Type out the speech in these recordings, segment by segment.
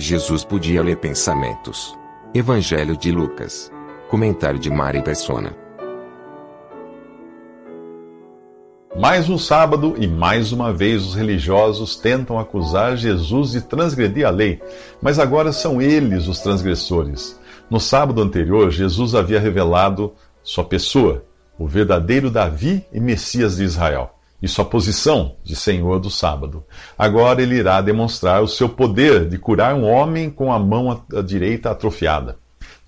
Jesus podia ler pensamentos. Evangelho de Lucas. Comentário de Mari Persona. Mais um sábado e mais uma vez os religiosos tentam acusar Jesus de transgredir a lei, mas agora são eles os transgressores. No sábado anterior, Jesus havia revelado sua pessoa, o verdadeiro Davi e Messias de Israel, e sua posição de Senhor do sábado. Agora ele irá demonstrar o seu poder de curar um homem com a mão direita atrofiada.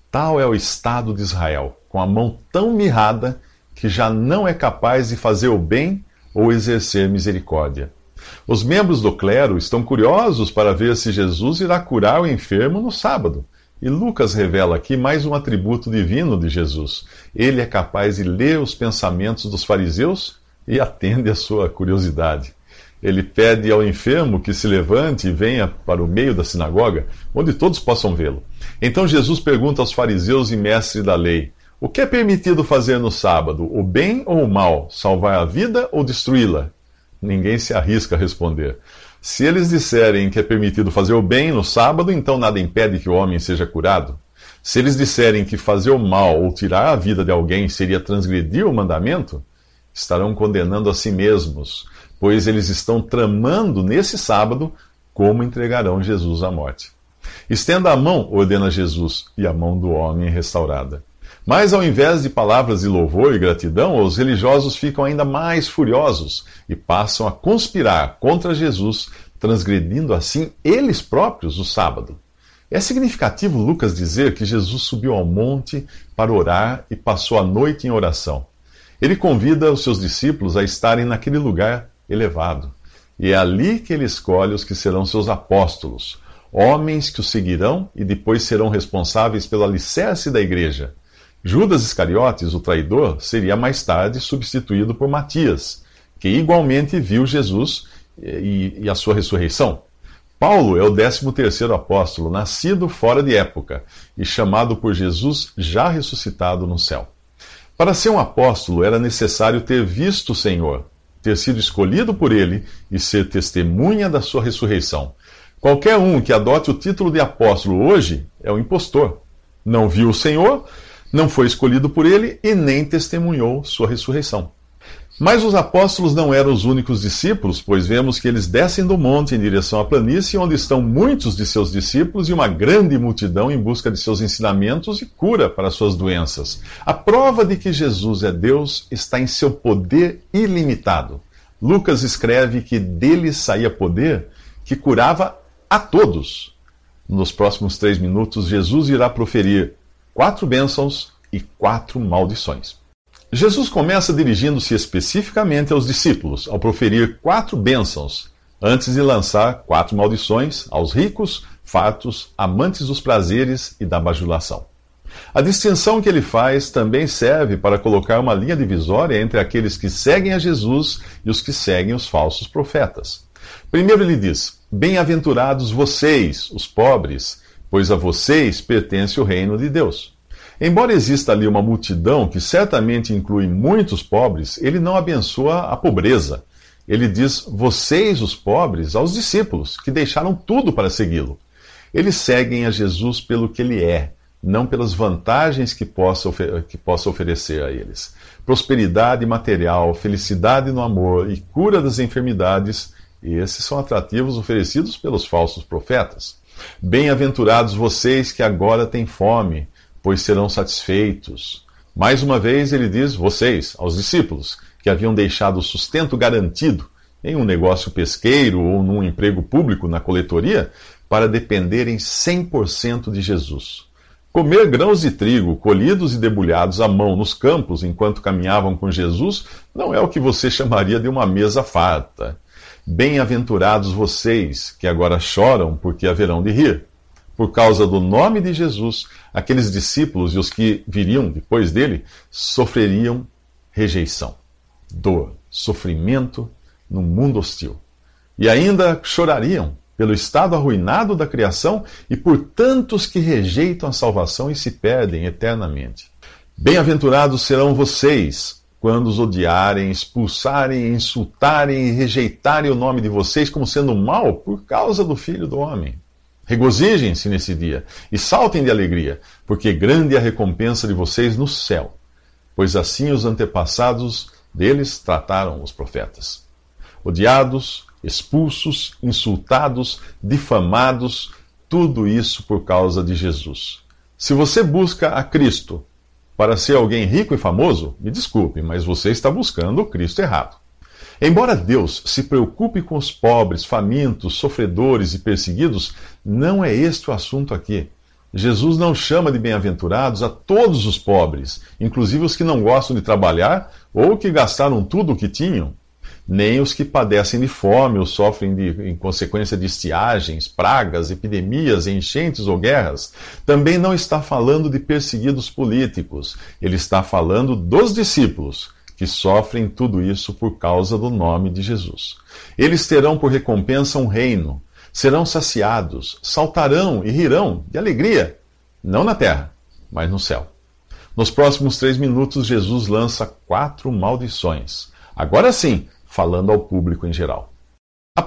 Tal é o estado de Israel, com a mão tão mirrada que já não é capaz de fazer o bem ou exercer misericórdia. Os membros do clero estão curiosos para ver se Jesus irá curar o enfermo no sábado. E Lucas revela aqui mais um atributo divino de Jesus. Ele é capaz de ler os pensamentos dos fariseus e atende à sua curiosidade. Ele pede ao enfermo que se levante e venha para o meio da sinagoga, onde todos possam vê-lo. Então Jesus pergunta aos fariseus e mestres da lei: O que é permitido fazer no sábado, o bem ou o mal, salvar a vida ou destruí-la? Ninguém se arrisca a responder. Se eles disserem que é permitido fazer o bem no sábado, então nada impede que o homem seja curado. Se eles disserem que fazer o mal ou tirar a vida de alguém seria transgredir o mandamento, estarão condenando a si mesmos, pois eles estão tramando nesse sábado como entregarão Jesus à morte. Estenda a mão, ordena Jesus, e a mão do homem é restaurada. Mas ao invés de palavras de louvor e gratidão, os religiosos ficam ainda mais furiosos e passam a conspirar contra Jesus, transgredindo assim eles próprios o sábado. É significativo Lucas dizer que Jesus subiu ao monte para orar e passou a noite em oração. Ele convida os seus discípulos a estarem naquele lugar elevado. E é ali que ele escolhe os que serão seus apóstolos, homens que o seguirão e depois serão responsáveis pelo alicerce da igreja Judas Iscariotes, o traidor, seria mais tarde substituído por Matias, que igualmente viu Jesus e, e a sua ressurreição. Paulo é o décimo terceiro apóstolo, nascido fora de época e chamado por Jesus já ressuscitado no céu. Para ser um apóstolo era necessário ter visto o Senhor, ter sido escolhido por ele e ser testemunha da sua ressurreição. Qualquer um que adote o título de apóstolo hoje é um impostor. Não viu o Senhor, não foi escolhido por ele e nem testemunhou sua ressurreição. Mas os apóstolos não eram os únicos discípulos, pois vemos que eles descem do monte em direção à planície, onde estão muitos de seus discípulos e uma grande multidão em busca de seus ensinamentos e cura para suas doenças. A prova de que Jesus é Deus está em seu poder ilimitado. Lucas escreve que dele saía poder que curava a todos. Nos próximos três minutos, Jesus irá proferir quatro bênçãos e quatro maldições. Jesus começa dirigindo-se especificamente aos discípulos, ao proferir quatro bênçãos, antes de lançar quatro maldições aos ricos, fartos, amantes dos prazeres e da bajulação. A distinção que ele faz também serve para colocar uma linha divisória entre aqueles que seguem a Jesus e os que seguem os falsos profetas. Primeiro ele diz: Bem-aventurados vocês, os pobres, pois a vocês pertence o reino de Deus. Embora exista ali uma multidão que certamente inclui muitos pobres, ele não abençoa a pobreza. Ele diz vocês, os pobres, aos discípulos, que deixaram tudo para segui-lo. Eles seguem a Jesus pelo que ele é, não pelas vantagens que possa, que possa oferecer a eles. Prosperidade material, felicidade no amor e cura das enfermidades, esses são atrativos oferecidos pelos falsos profetas. Bem-aventurados vocês que agora têm fome, pois serão satisfeitos. Mais uma vez ele diz: vocês, aos discípulos, que haviam deixado o sustento garantido em um negócio pesqueiro ou num emprego público na coletoria, para dependerem 100% de Jesus. Comer grãos de trigo colhidos e debulhados à mão nos campos enquanto caminhavam com Jesus não é o que você chamaria de uma mesa farta. Bem-aventurados vocês que agora choram, porque haverão de rir. Por causa do nome de Jesus, aqueles discípulos e os que viriam depois dele sofreriam rejeição, dor, sofrimento num mundo hostil. E ainda chorariam pelo estado arruinado da criação e por tantos que rejeitam a salvação e se perdem eternamente. Bem-aventurados serão vocês quando os odiarem, expulsarem, insultarem e rejeitarem o nome de vocês como sendo mal por causa do Filho do Homem. Regozijem-se nesse dia e saltem de alegria, porque grande é a recompensa de vocês no céu, pois assim os antepassados deles trataram os profetas. Odiados, expulsos, insultados, difamados, tudo isso por causa de Jesus. Se você busca a Cristo para ser alguém rico e famoso, me desculpe, mas você está buscando o Cristo errado. Embora Deus se preocupe com os pobres, famintos, sofredores e perseguidos, não é este o assunto aqui. Jesus não chama de bem-aventurados a todos os pobres, inclusive os que não gostam de trabalhar ou que gastaram tudo o que tinham nem os que padecem de fome ou sofrem de, em consequência de estiagens, pragas, epidemias, enchentes ou guerras. Também não está falando de perseguidos políticos. Ele está falando dos discípulos que sofrem tudo isso por causa do nome de Jesus. Eles terão por recompensa um reino, serão saciados, saltarão e rirão de alegria, não na terra, mas no céu. Nos próximos três minutos, Jesus lança quatro maldições. Agora sim, falando ao público em geral.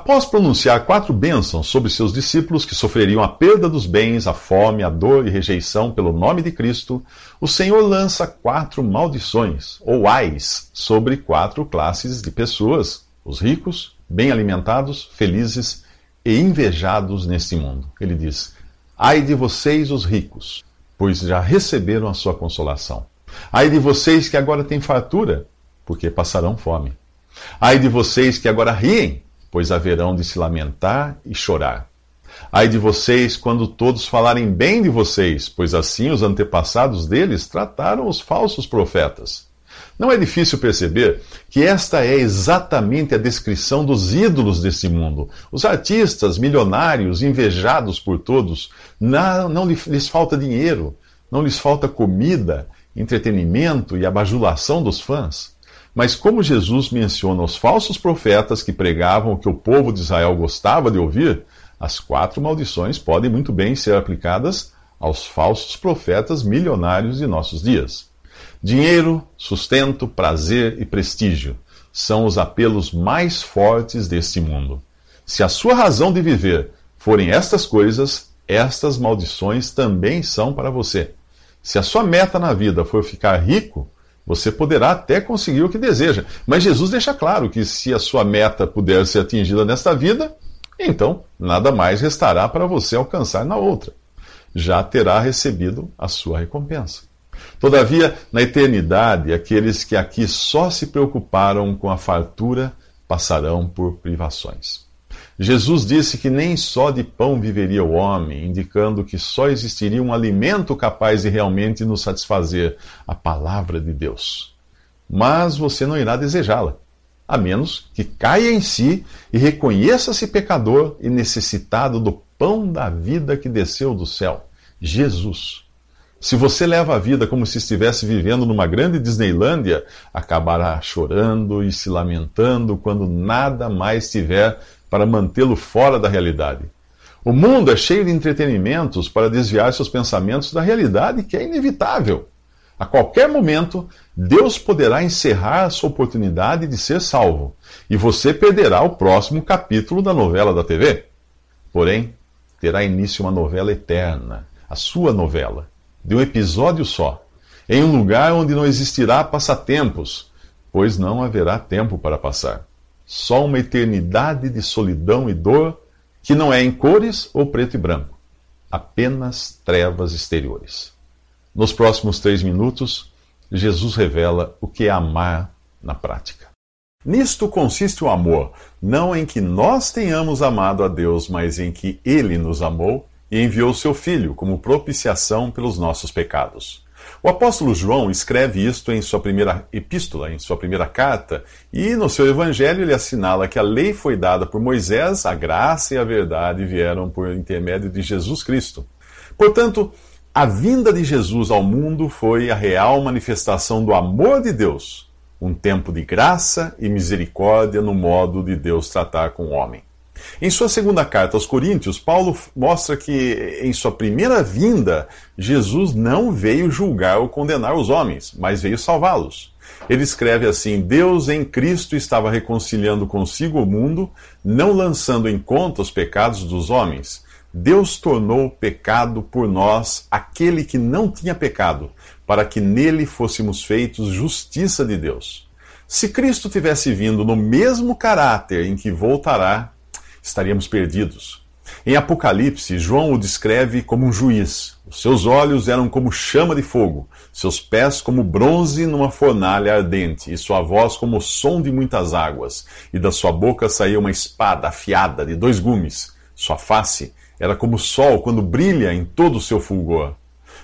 Após pronunciar quatro bênçãos sobre seus discípulos que sofreriam a perda dos bens, a fome, a dor e rejeição pelo nome de Cristo, o Senhor lança quatro maldições, ou ais, sobre quatro classes de pessoas: os ricos, bem alimentados, felizes e invejados neste mundo. Ele diz: Ai de vocês, os ricos, pois já receberam a sua consolação. Ai de vocês que agora têm fartura, porque passarão fome. Ai de vocês que agora riem, pois haverão de se lamentar e chorar. Ai de vocês quando todos falarem bem de vocês, pois assim os antepassados deles trataram os falsos profetas. Não é difícil perceber que esta é exatamente a descrição dos ídolos desse mundo. Os artistas milionários, invejados por todos, não, não lhes falta dinheiro, não lhes falta comida, entretenimento e a bajulação dos fãs. Mas como Jesus menciona os falsos profetas que pregavam o que o povo de Israel gostava de ouvir, as quatro maldições podem muito bem ser aplicadas aos falsos profetas milionários de nossos dias. Dinheiro, sustento, prazer e prestígio são os apelos mais fortes deste mundo. Se a sua razão de viver forem estas coisas, estas maldições também são para você. Se a sua meta na vida for ficar rico, você poderá até conseguir o que deseja, mas Jesus deixa claro que se a sua meta puder ser atingida nesta vida, então nada mais restará para você alcançar na outra. Já terá recebido a sua recompensa. Todavia, na eternidade, aqueles que aqui só se preocuparam com a fartura passarão por privações. Jesus disse que nem só de pão viveria o homem, indicando que só existiria um alimento capaz de realmente nos satisfazer a palavra de Deus. Mas você não irá desejá-la, a menos que caia em si e reconheça-se pecador e necessitado do pão da vida que desceu do céu, Jesus. Se você leva a vida como se estivesse vivendo numa grande Disneylândia, acabará chorando e se lamentando quando nada mais tiver para mantê-lo fora da realidade. O mundo é cheio de entretenimentos para desviar seus pensamentos da realidade que é inevitável. A qualquer momento, Deus poderá encerrar a sua oportunidade de ser salvo e você perderá o próximo capítulo da novela da TV. Porém, terá início uma novela eterna, a sua novela, de um episódio só, em um lugar onde não existirá passatempos, pois não haverá tempo para passar. Só uma eternidade de solidão e dor que não é em cores ou preto e branco, apenas trevas exteriores. Nos próximos três minutos, Jesus revela o que é amar na prática. Nisto consiste o amor, não em que nós tenhamos amado a Deus, mas em que Ele nos amou e enviou seu Filho como propiciação pelos nossos pecados. O apóstolo João escreve isto em sua primeira epístola, em sua primeira carta, e no seu evangelho ele assinala que a lei foi dada por Moisés, a graça e a verdade vieram por intermédio de Jesus Cristo. Portanto, a vinda de Jesus ao mundo foi a real manifestação do amor de Deus, um tempo de graça e misericórdia no modo de Deus tratar com o homem. Em sua segunda carta aos Coríntios, Paulo mostra que em sua primeira vinda, Jesus não veio julgar ou condenar os homens, mas veio salvá-los. Ele escreve assim: Deus em Cristo estava reconciliando consigo o mundo, não lançando em conta os pecados dos homens. Deus tornou pecado por nós aquele que não tinha pecado, para que nele fôssemos feitos justiça de Deus. Se Cristo tivesse vindo no mesmo caráter em que voltará, estaríamos perdidos. Em Apocalipse, João o descreve como um juiz. Os seus olhos eram como chama de fogo, seus pés como bronze numa fornalha ardente, e sua voz como o som de muitas águas. E da sua boca saía uma espada afiada de dois gumes. Sua face era como o sol quando brilha em todo o seu fulgor.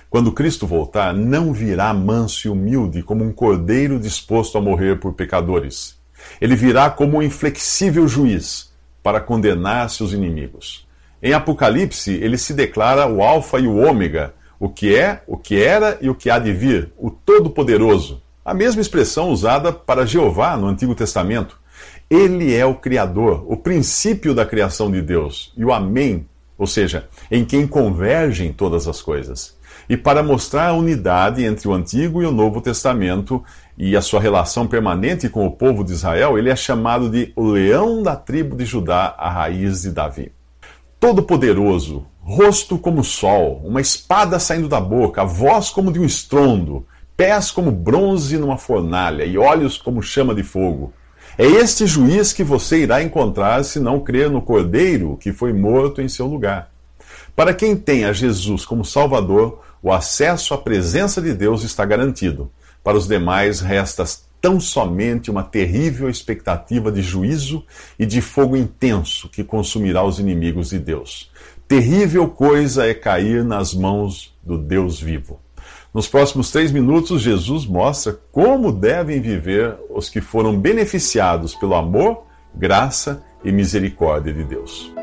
Quando Cristo voltar, não virá manso e humilde como um cordeiro disposto a morrer por pecadores. Ele virá como um inflexível juiz para condenar seus inimigos. Em Apocalipse, ele se declara o Alfa e o Ômega, o que é, o que era e o que há de vir, o Todo-Poderoso. A mesma expressão usada para Jeová no Antigo Testamento. Ele é o Criador, o princípio da criação de Deus, e o Amém, ou seja, em quem convergem todas as coisas. E para mostrar a unidade entre o Antigo e o Novo Testamento, e a sua relação permanente com o povo de Israel, ele é chamado de o leão da tribo de Judá, a raiz de Davi. Todo-poderoso, rosto como sol, uma espada saindo da boca, a voz como de um estrondo, pés como bronze numa fornalha e olhos como chama de fogo. É este juiz que você irá encontrar se não crer no Cordeiro que foi morto em seu lugar. Para quem tem a Jesus como Salvador, o acesso à presença de Deus está garantido. Para os demais, resta tão somente uma terrível expectativa de juízo e de fogo intenso que consumirá os inimigos de Deus. Terrível coisa é cair nas mãos do Deus vivo. Nos próximos três minutos, Jesus mostra como devem viver os que foram beneficiados pelo amor, graça e misericórdia de Deus.